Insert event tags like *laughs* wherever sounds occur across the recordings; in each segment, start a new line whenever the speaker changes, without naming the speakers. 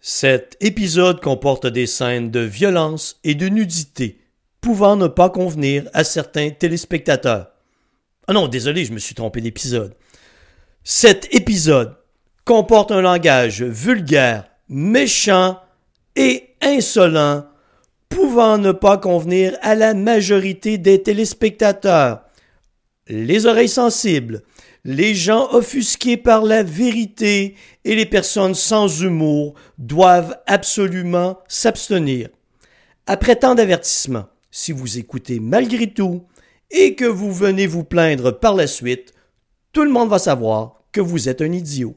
Cet épisode comporte des scènes de violence et de nudité, pouvant ne pas convenir à certains téléspectateurs. Ah non, désolé, je me suis trompé d'épisode. Cet épisode comporte un langage vulgaire, méchant et insolent, pouvant ne pas convenir à la majorité des téléspectateurs. Les oreilles sensibles, les gens offusqués par la vérité et les personnes sans humour doivent absolument s'abstenir. Après tant d'avertissements, si vous écoutez malgré tout et que vous venez vous plaindre par la suite, tout le monde va savoir que vous êtes un idiot.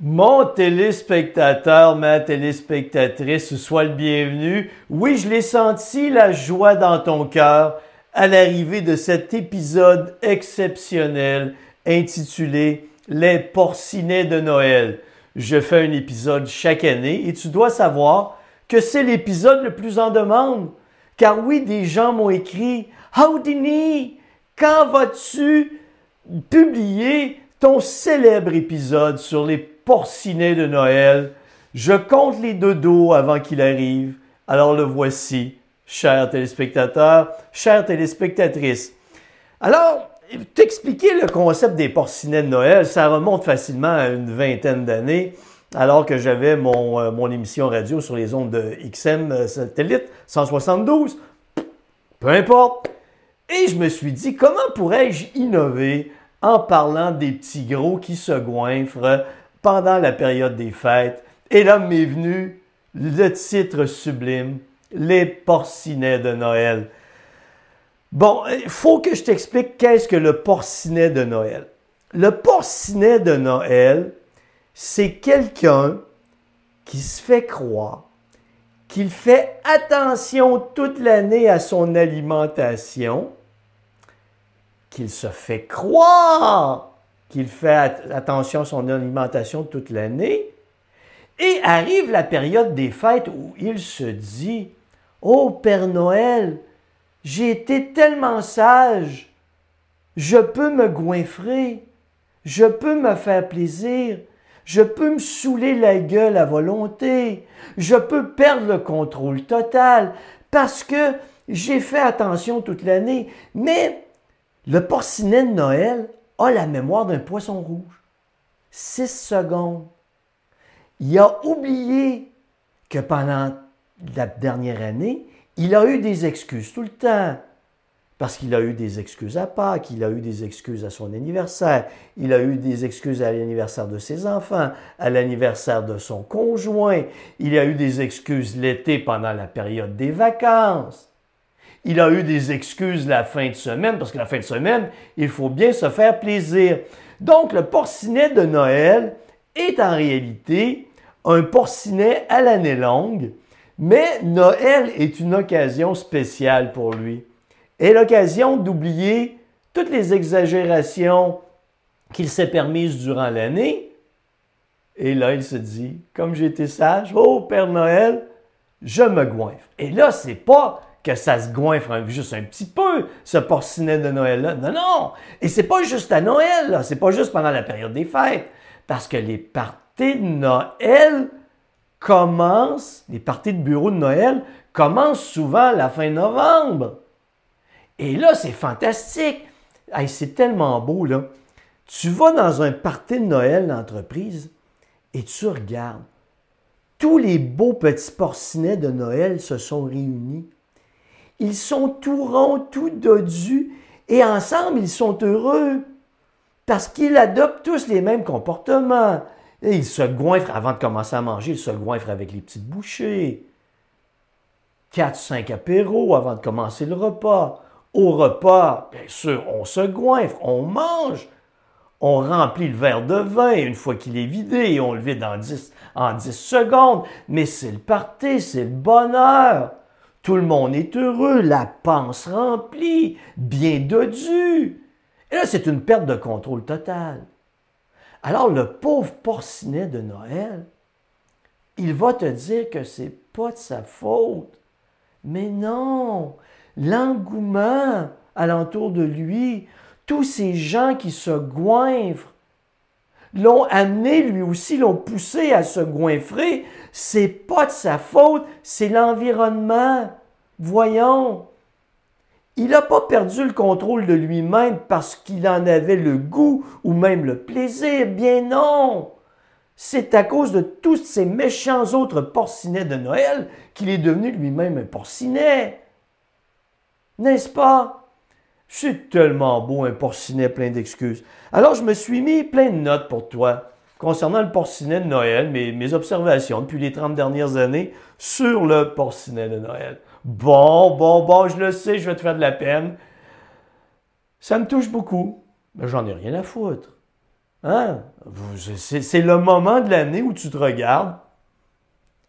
Mon téléspectateur, ma téléspectatrice, sois le bienvenu. Oui, je l'ai senti, la joie dans ton cœur à l'arrivée de cet épisode exceptionnel intitulé Les porcinets de Noël. Je fais un épisode chaque année et tu dois savoir que c'est l'épisode le plus en demande. Car oui, des gens m'ont écrit Houdini, quand vas-tu publier ton célèbre épisode sur les porcinets de Noël? Je compte les dodos avant qu'il arrive. Alors le voici, chers téléspectateurs, chères téléspectatrices. Alors, t'expliquer le concept des porcinets de Noël, ça remonte facilement à une vingtaine d'années, alors que j'avais mon, euh, émission radio sur les ondes de XM euh, satellite 172. Peu importe. Et je me suis dit, comment pourrais-je innover en parlant des petits gros qui se goinfrent pendant la période des fêtes? Et là m'est venu le titre sublime, Les porcinets de Noël. Bon, il faut que je t'explique qu'est-ce que le porcinet de Noël. Le porcinet de Noël, c'est quelqu'un qui se fait croire qu'il fait attention toute l'année à son alimentation, qu'il se fait croire qu'il fait attention à son alimentation toute l'année, et arrive la période des fêtes où il se dit, Oh Père Noël, j'ai été tellement sage. Je peux me goinfrer. Je peux me faire plaisir. Je peux me saouler la gueule à volonté. Je peux perdre le contrôle total parce que j'ai fait attention toute l'année. Mais le porcinet de Noël a la mémoire d'un poisson rouge. Six secondes. Il a oublié que pendant la dernière année, il a eu des excuses tout le temps. Parce qu'il a eu des excuses à Pâques, il a eu des excuses à son anniversaire, il a eu des excuses à l'anniversaire de ses enfants, à l'anniversaire de son conjoint, il a eu des excuses l'été pendant la période des vacances. Il a eu des excuses la fin de semaine, parce que la fin de semaine, il faut bien se faire plaisir. Donc, le porcinet de Noël est en réalité un porcinet à l'année longue mais Noël est une occasion spéciale pour lui. Et l'occasion d'oublier toutes les exagérations qu'il s'est permises durant l'année. Et là, il se dit, comme j'ai été sage, oh Père Noël, je me goinfre. Et là, c'est pas que ça se goinfre juste un petit peu, ce porcinet de Noël-là. Non, non! Et c'est pas juste à Noël, là. C'est pas juste pendant la période des fêtes. Parce que les parties de Noël commencent, les parties de bureau de Noël commencent souvent à la fin novembre. Et là, c'est fantastique. c'est tellement beau, là. Tu vas dans un party de Noël d'entreprise et tu regardes. Tous les beaux petits porcinets de Noël se sont réunis. Ils sont tout ronds, tout dodus, et ensemble, ils sont heureux parce qu'ils adoptent tous les mêmes comportements. Il se goinfre avant de commencer à manger, il se goinfre avec les petites bouchées. Quatre, cinq apéros avant de commencer le repas. Au repas, bien sûr, on se goinfre, on mange. On remplit le verre de vin une fois qu'il est vidé on le vide en 10, en 10 secondes. Mais c'est le party, c'est le bonheur. Tout le monde est heureux, la panse remplie, bien dodu. Et là, c'est une perte de contrôle totale. Alors le pauvre porcinet de Noël, il va te dire que c'est pas de sa faute. Mais non, l'engouement alentour de lui, tous ces gens qui se goinfrent, l'ont amené, lui aussi, l'ont poussé à se goinfrer. C'est pas de sa faute, c'est l'environnement. Voyons. Il n'a pas perdu le contrôle de lui-même parce qu'il en avait le goût ou même le plaisir. Bien non. C'est à cause de tous ces méchants autres porcinets de Noël qu'il est devenu lui-même un porcinet. N'est-ce pas? C'est tellement beau un porcinet plein d'excuses. Alors je me suis mis plein de notes pour toi concernant le porcinet de Noël, mes, mes observations depuis les 30 dernières années sur le porcinet de Noël. Bon, bon, bon, je le sais, je vais te faire de la peine. Ça me touche beaucoup, mais j'en ai rien à foutre. Hein? C'est le moment de l'année où tu te regardes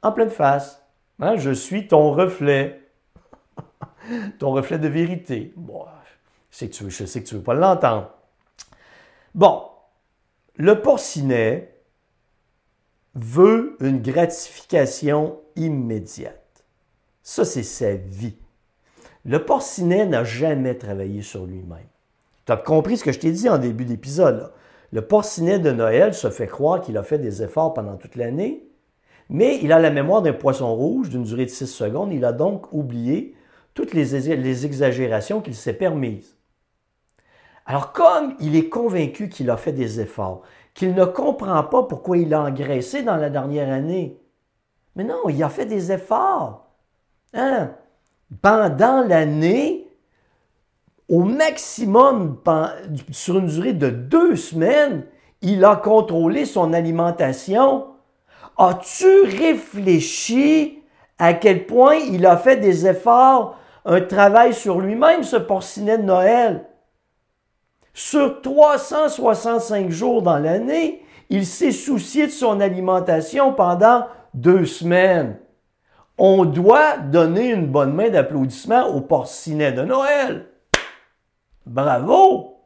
en pleine face. Hein? Je suis ton reflet. *laughs* ton reflet de vérité. Bon, je sais que tu veux, veux pas l'entendre. Bon, le porcinet veut une gratification immédiate. Ça, c'est sa vie. Le porcinet n'a jamais travaillé sur lui-même. Tu as compris ce que je t'ai dit en début d'épisode. Le porcinet de Noël se fait croire qu'il a fait des efforts pendant toute l'année, mais il a la mémoire d'un poisson rouge d'une durée de 6 secondes. Il a donc oublié toutes les, exagérations qu'il s'est permises. Alors comme il est convaincu qu'il a fait des efforts, qu'il ne comprend pas pourquoi il a engraissé dans la dernière année, mais non, il a fait des efforts. Hein? Pendant l'année, au maximum, sur une durée de deux semaines, il a contrôlé son alimentation. As-tu réfléchi à quel point il a fait des efforts, un travail sur lui-même, ce porcinet de Noël? Sur 365 jours dans l'année, il s'est soucié de son alimentation pendant deux semaines. On doit donner une bonne main d'applaudissement au porcinet de Noël. Bravo!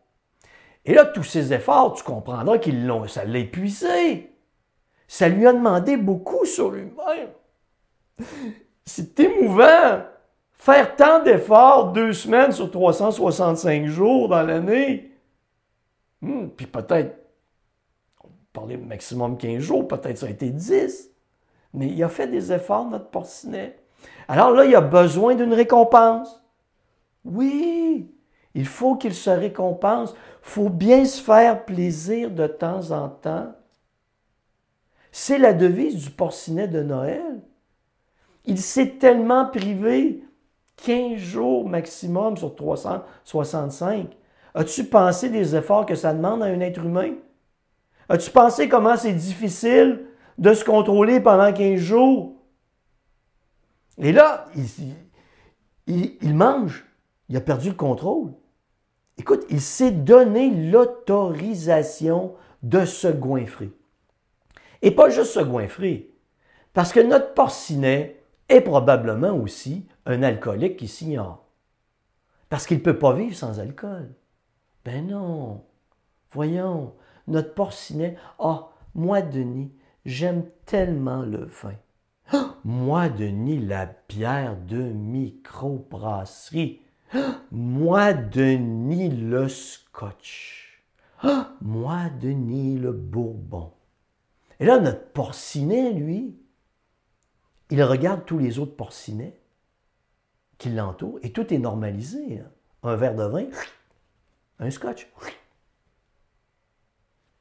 Et là, tous ces efforts, tu comprendras qu'ils l'ont, ça l'a épuisé. Ça lui a demandé beaucoup sur lui-même. C'est émouvant. Faire tant d'efforts deux semaines sur 365 jours dans l'année. Hmm, puis peut-être, on parlait maximum 15 jours, peut-être ça a été 10. Mais il a fait des efforts, notre porcinet. Alors là, il a besoin d'une récompense. Oui, il faut qu'il se récompense. Il faut bien se faire plaisir de temps en temps. C'est la devise du porcinet de Noël. Il s'est tellement privé, 15 jours maximum sur 365. As-tu pensé des efforts que ça demande à un être humain? As-tu pensé comment c'est difficile de se contrôler pendant 15 jours? Et là, il, il mange. Il a perdu le contrôle. Écoute, il s'est donné l'autorisation de se goinfrer. Et pas juste se goinfrer, parce que notre porcinet est probablement aussi un alcoolique qui s'ignore. Parce qu'il ne peut pas vivre sans alcool. Ben non. Voyons, notre porcinet, ah, moi, Denis, j'aime tellement le vin. Ah, moi, Denis, la bière de microbrasserie. Moi, Denis, le scotch. Moi, Denis, le bourbon. Et là, notre porcinet, lui, il regarde tous les autres porcinets qui l'entourent et tout est normalisé. Hein. Un verre de vin, un scotch.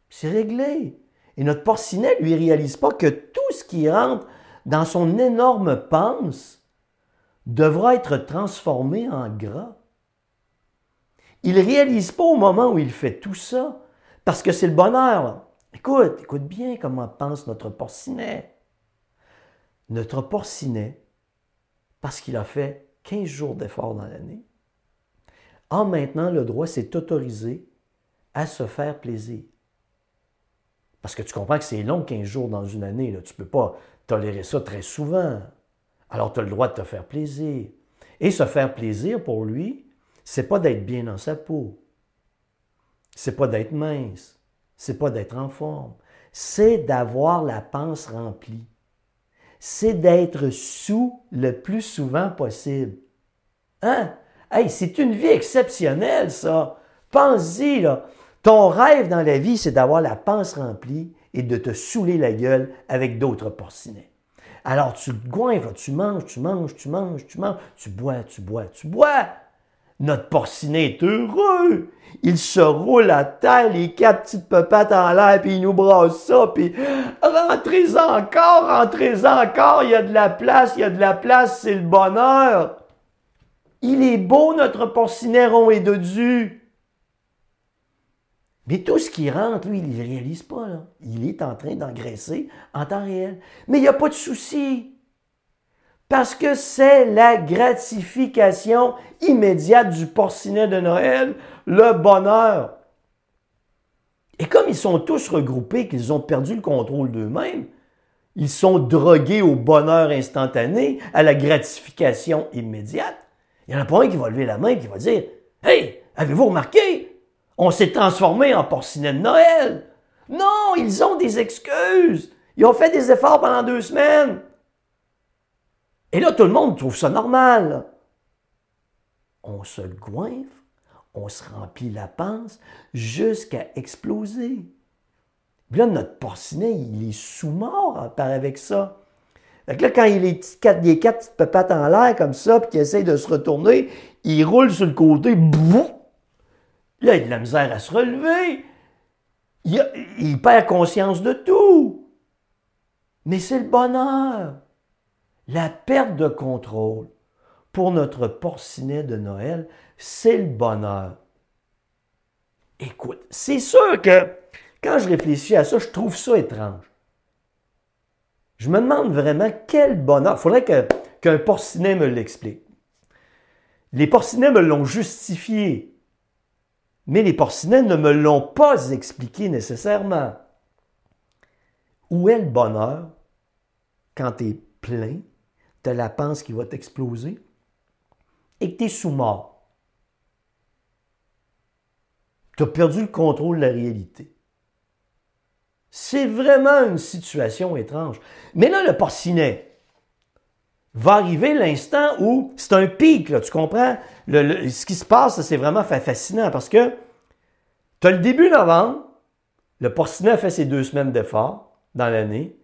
C'est réglé. Et notre porcinet, lui, réalise pas que tout ce qui rentre dans son énorme panse devra être transformé en gras. Il ne réalise pas au moment où il fait tout ça, parce que c'est le bonheur. Écoute, écoute bien comment pense notre porcinet. Notre porcinet, parce qu'il a fait 15 jours d'effort dans l'année, a maintenant le droit, c'est autorisé à se faire plaisir. Parce que tu comprends que c'est long 15 jours dans une année. Tu ne peux pas tolérer ça très souvent. Alors tu as le droit de te faire plaisir. Et se faire plaisir pour lui, c'est pas d'être bien dans sa peau. C'est pas d'être mince. C'est pas d'être en forme. C'est d'avoir la panse remplie. C'est d'être sous le plus souvent possible. Hein? Hey, c'est une vie exceptionnelle, ça. Pense-y, là. Ton rêve dans la vie, c'est d'avoir la panse remplie et de te saouler la gueule avec d'autres porcinets. Alors tu goinfres, tu manges, tu manges, tu manges, tu manges, tu bois, tu bois, tu bois. Notre porcinet est heureux. Il se roule à terre, les quatre petites pepates en l'air, puis il nous brasse ça, puis rentrez encore, rentrez encore, il y a de la place, il y a de la place, c'est le bonheur. Il est beau, notre porcinet rond et dodu. Mais tout ce qui rentre, lui, il ne réalise pas. Il est en train d'engraisser en temps réel. Mais il n'y a pas de souci. Parce que c'est la gratification immédiate du porcinet de Noël, le bonheur. Et comme ils sont tous regroupés, qu'ils ont perdu le contrôle d'eux-mêmes, ils sont drogués au bonheur instantané, à la gratification immédiate. Il n'y en a pas un qui va lever la main et qui va dire Hey, avez-vous remarqué? On s'est transformé en porcinet de Noël. Non, ils ont des excuses. Ils ont fait des efforts pendant deux semaines. Et là, tout le monde trouve ça normal. On se goinfre, on se remplit la panse jusqu'à exploser. Puis là, notre porcinet, il est sous-mort par avec ça. Fait que là, quand il est quatre, quatre petites papates en l'air comme ça, puis qu'il essaye de se retourner, il roule sur le côté, boum, il a de la misère à se relever. Il, perd conscience de tout. Mais c'est le bonheur. La perte de contrôle pour notre porcinet de Noël, c'est le bonheur. Écoute, c'est sûr que quand je réfléchis à ça, je trouve ça étrange. Je me demande vraiment quel bonheur. Il faudrait qu'un porcinet me l'explique. Les porcinets me l'ont justifié mais les porcinets ne me l'ont pas expliqué nécessairement. Où est le bonheur quand tu es plein, tu la panse qui va t'exploser et que tu es sous-mort? Tu as perdu le contrôle de la réalité. C'est vraiment une situation étrange. Mais là, le porcinet, va arriver l'instant où c'est un pic, là, tu comprends? ce qui se passe, c'est vraiment fascinant parce que tu as le début novembre, le porcinet fait ses deux semaines d'effort dans l'année,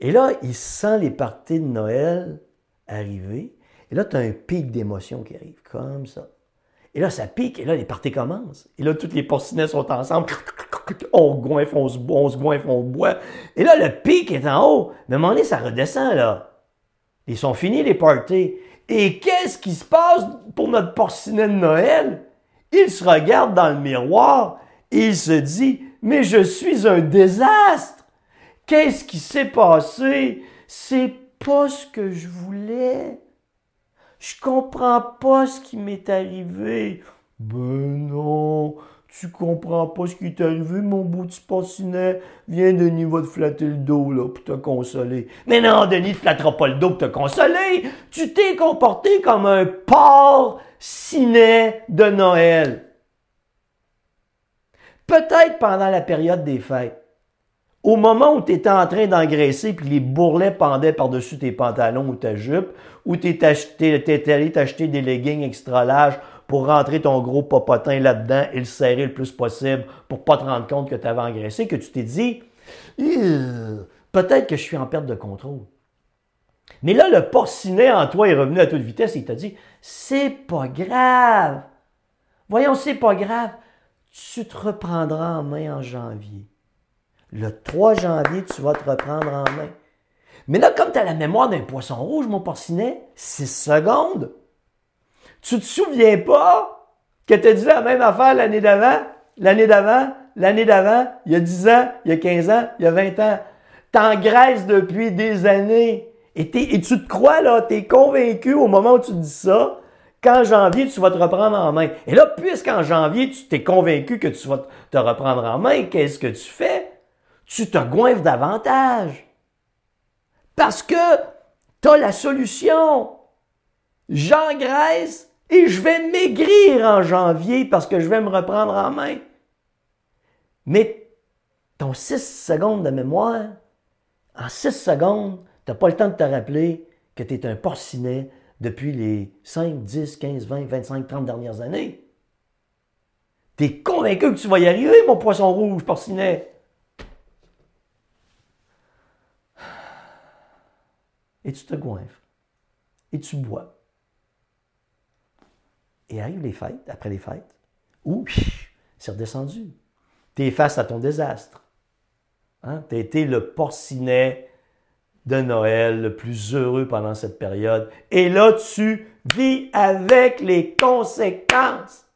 et là, il sent les parties de Noël arriver, et là, tu as un pic d'émotion qui arrive, comme ça. Et là, ça pique, et là, les parties commencent. Et là, tous les porcinets sont ensemble. On goinfre, on se, on se on boit. Et là, le pic est en haut. Mais à un moment donné, ça redescend, là. Ils sont finis les parties. Et qu'est-ce qui se passe pour notre porcinet de Noël? Il se regarde dans le miroir et il se dit, mais je suis un désastre. Qu'est-ce qui s'est passé? C'est pas ce que je voulais. Je comprends pas ce qui m'est arrivé. Ben non, tu comprends pas ce qui est arrivé, mon bout de porcinet. Viens, Denis, va te flatter le dos, là, pour te consoler. Mais non, Denis, te flattera pas le dos pour te consoler. Tu t'es comporté comme un porc ciné de Noël. Peut-être pendant la période des fêtes. Au moment où tu étais en train d'engraisser puis les bourrelets pendaient par-dessus tes pantalons ou ta jupe, ou tu allé t'acheter des leggings extra larges pour rentrer ton gros popotin là-dedans et le serrer le plus possible pour pas te rendre compte que tu avais engraissé, que tu t'es dit, peut-être que je suis en perte de contrôle. Mais là, le porcinet en toi est revenu à toute vitesse et il t'a dit, c'est pas grave. Voyons, c'est pas grave. Tu te reprendras en main en janvier. Le 3 janvier, tu vas te reprendre en main. Mais là, comme tu as la mémoire d'un poisson rouge, mon porcinet, 6 secondes. Tu te souviens pas que tu as dit la même affaire l'année d'avant, l'année d'avant, l'année d'avant, il y a 10 ans, il y a 15 ans, il y a 20 ans? T'engraisses depuis des années. Et, tu te crois, là, tu es convaincu au moment où tu dis ça, qu'en janvier, tu vas te reprendre en main. Et là, puisqu'en janvier, tu t'es convaincu que tu vas te reprendre en main, qu'est-ce que tu fais? Tu te goinfres davantage. Parce que tu as la solution. J'engraisse et je vais maigrir en janvier parce que je vais me reprendre en main. Mais ton 6 secondes de mémoire, en 6 secondes, tu n'as pas le temps de te rappeler que tu es un porcinet depuis les 5, 10, 15, 20, 25, 30 dernières années. T'es convaincu que tu vas y arriver, mon poisson rouge, porcinet? Et tu te goinfres. Et tu bois. Et arrivent les fêtes, après les fêtes, où c'est redescendu. Tu es face à ton désastre. Hein? Tu as été le porcinet de Noël le plus heureux pendant cette période. Et là, tu vis avec les conséquences.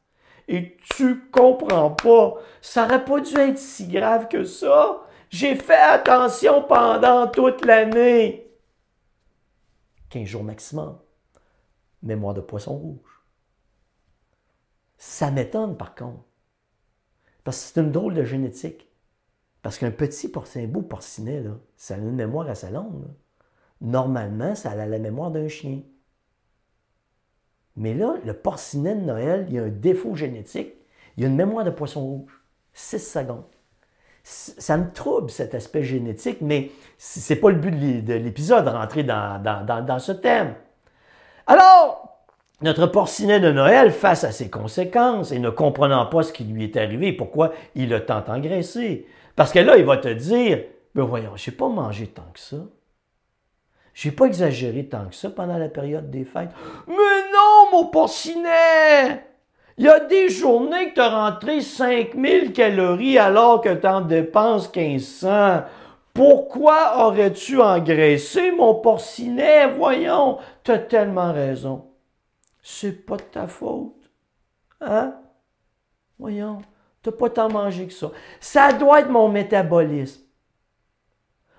Et tu comprends pas. Ça n'aurait pas dû être si grave que ça. J'ai fait attention pendant toute l'année. 15 jours maximum. Mémoire de poisson rouge. Ça m'étonne par contre. Parce que c'est une drôle de génétique. Parce qu'un petit porcin, beau porcinet, ça a une mémoire assez longue. Normalement, ça a la mémoire d'un chien. Mais là, le porcinet de Noël, il y a un défaut génétique. Il y a une mémoire de poisson rouge. 6 secondes. Ça me trouble cet aspect génétique, mais ce n'est pas le but de l'épisode, rentrer dans, ce thème. Alors, notre porcinet de Noël, face à ses conséquences et ne comprenant pas ce qui lui est arrivé, pourquoi il a tant engraissé, parce que là, il va te dire, ben voyons, je n'ai pas mangé tant que ça. Je n'ai pas exagéré tant que ça pendant la période des fêtes. Mais non, mon porcinet! Il y a des journées que tu as rentré 5000 calories alors que tu en dépenses 1500. Pourquoi aurais-tu engraissé mon porcinet? Voyons, tu as tellement raison. C'est pas de ta faute. Hein? Voyons, tu n'as pas tant mangé que ça. Ça doit être mon métabolisme.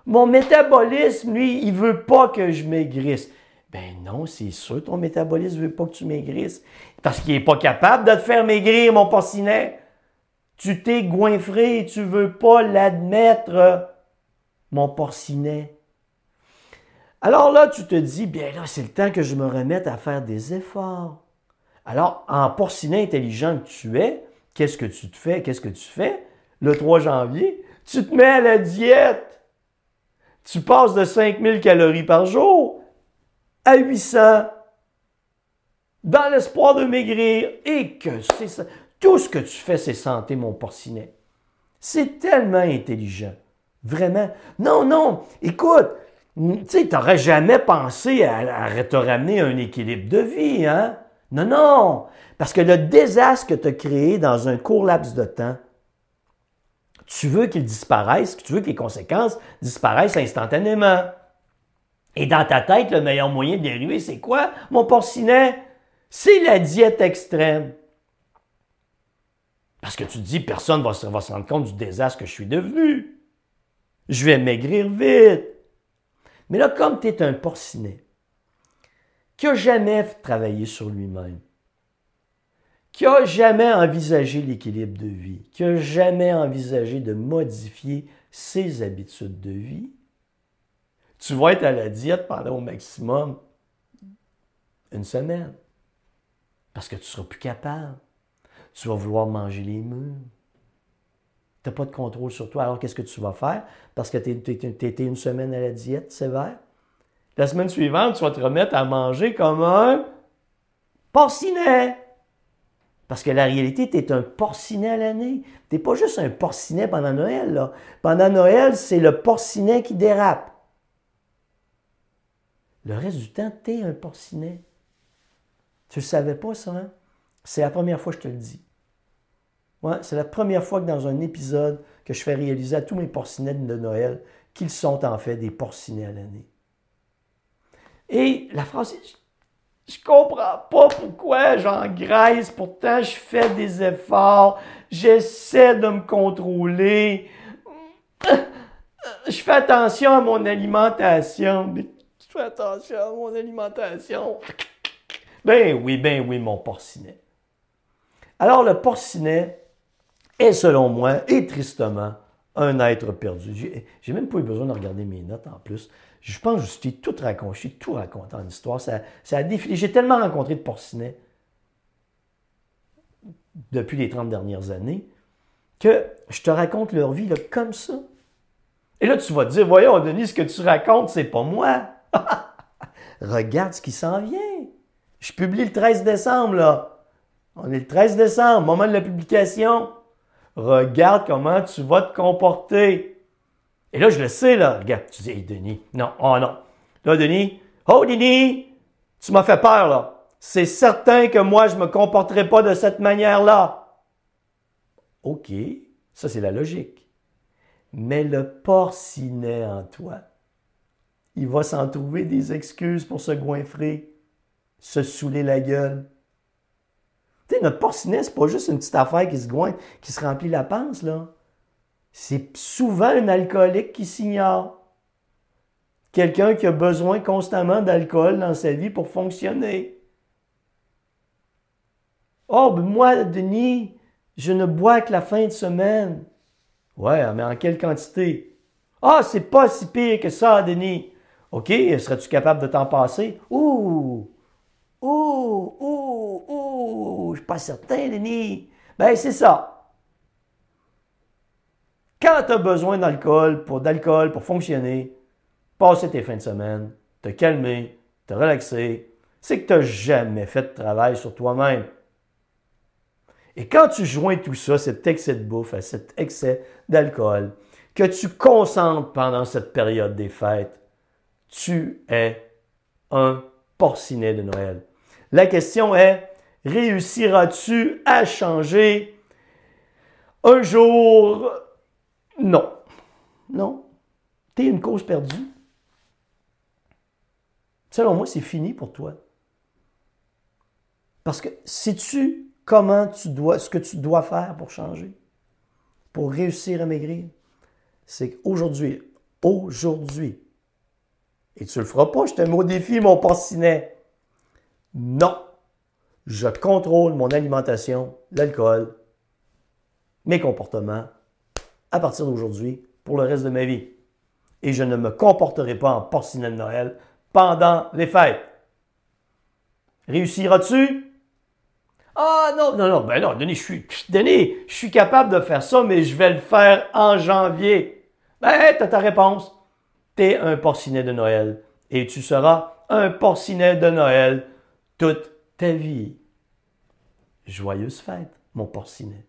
Mon métabolisme, lui, il veut pas que je maigrisse. Ben non, c'est sûr, ton métabolisme veut pas que tu maigrisses. Parce qu'il n'est pas capable de te faire maigrir, mon porcinet. Tu t'es goinfré, tu veux pas l'admettre, mon porcinet. Alors là, tu te dis, bien là, c'est le temps que je me remette à faire des efforts. Alors, en porcinet intelligent que tu es, qu'est-ce que tu te fais? Qu'est-ce que tu fais? Le 3 janvier, tu te mets à la diète. Tu passes de 5000 calories par jour à 800 dans l'espoir de maigrir et que c'est ça. Tout ce que tu fais, c'est santé, mon porcinet. C'est tellement intelligent. Vraiment. Non, non. Écoute, tu sais, n'aurais jamais pensé à, à, te ramener un équilibre de vie, hein? Non, non. Parce que le désastre que tu as créé dans un court laps de temps, tu veux qu'il disparaisse, tu veux que les conséquences disparaissent instantanément. Et dans ta tête, le meilleur moyen de dériver, c'est quoi, mon porcinet? C'est la diète extrême. Parce que tu te dis, personne ne va, se rendre compte du désastre que je suis devenu. Je vais maigrir vite. Mais là, comme tu es un porcinet, qui n'a jamais travaillé sur lui-même, qui n'a jamais envisagé l'équilibre de vie, qui n'a jamais envisagé de modifier ses habitudes de vie, tu vas être à la diète pendant au maximum une semaine. Parce que tu ne seras plus capable. Tu vas vouloir manger les murs. Tu n'as pas de contrôle sur toi. Alors, qu'est-ce que tu vas faire? Parce que tu étais une semaine à la diète sévère. La semaine suivante, tu vas te remettre à manger comme un porcinet. Parce que la réalité, tu es un porcinet à l'année. Tu n'es pas juste un porcinet pendant Noël. Là. Pendant Noël, c'est le porcinet qui dérape. Le reste du temps, tu es un porcinet. Tu ne savais pas ça, hein? C'est la première fois que je te le dis. Ouais, c'est la première fois que dans un épisode que je fais réaliser à tous mes porcinets de Noël qu'ils sont en fait des porcinets à l'année. Et la phrase, je, ne comprends pas pourquoi j'engraisse, pourtant je fais des efforts, j'essaie de me contrôler, je fais attention à mon alimentation, fais attention à mon alimentation. Ben oui, ben oui, mon porcinet. Alors, le porcinet est, selon moi, et tristement, un être perdu. J'ai même pas eu besoin de regarder mes notes en plus. Je pense que je suis tout raconté, tout raconté en histoire. Ça, a défilé. J'ai tellement rencontré de porcinets depuis les 30 dernières années que je te raconte leur vie comme ça. Et là, tu vas te dire, voyons, Denis, ce que tu racontes, c'est pas moi. *laughs* Regarde ce qui s'en vient. Je publie le 13 décembre, là. On est le 13 décembre, moment de la publication. Regarde comment tu vas te comporter. Et là, je le sais, là. Regarde, tu dis, Denis, non, oh non. Là, Denis, oh, Denis, tu m'as fait peur, là. C'est certain que moi, je ne me comporterai pas de cette manière-là. OK, ça, c'est la logique. Mais le porcinet en toi, il va s'en trouver des excuses pour se goinfrer, se saouler la gueule. Notre porcinet, c'est pas juste une petite affaire qui se goinfre, qui se remplit la panse, là. C'est souvent un alcoolique qui s'ignore. Quelqu'un qui a besoin constamment d'alcool dans sa vie pour fonctionner. Oh, ben moi, Denis, je ne bois que la fin de semaine. Ouais, mais en quelle quantité? Ah, c'est pas si pire que ça, Denis. OK, serais-tu capable de t'en passer? Ouh! Ouh! Ouh! Ouh! Je suis pas certain, Denis. Ben, c'est ça. Quand tu as besoin d'alcool pour, d'alcool pour fonctionner, passer tes fins de semaine, te calmer, te relaxer, c'est que tu n'as jamais fait de travail sur toi-même. Et quand tu joins tout ça, cet excès de bouffe, à cet excès d'alcool, que tu concentres pendant cette période des fêtes, tu es un porcinet de Noël. La question est, réussiras-tu à changer? Un jour? Non. Non. Tu es une cause perdue. Selon moi, c'est fini pour toi. Parce que sais-tu comment tu dois, ce que tu dois faire pour changer, pour réussir à maigrir? C'est qu'aujourd'hui, aujourd'hui, et tu le feras pas, je te mets au défi, mon porcinet. Non. Je contrôle mon alimentation, l'alcool, mes comportements à partir d'aujourd'hui pour le reste de ma vie. Et je ne me comporterai pas en porcinet de Noël pendant les fêtes. Réussiras-tu? Ah non, non, non, ben non, Denis, je suis, Denis, je suis capable de faire ça, mais je vais le faire en janvier. Ben, t'as ta réponse t'es un porcinet de Noël et tu seras un porcinet de Noël toute ta vie. Joyeuse fête, mon porcinet.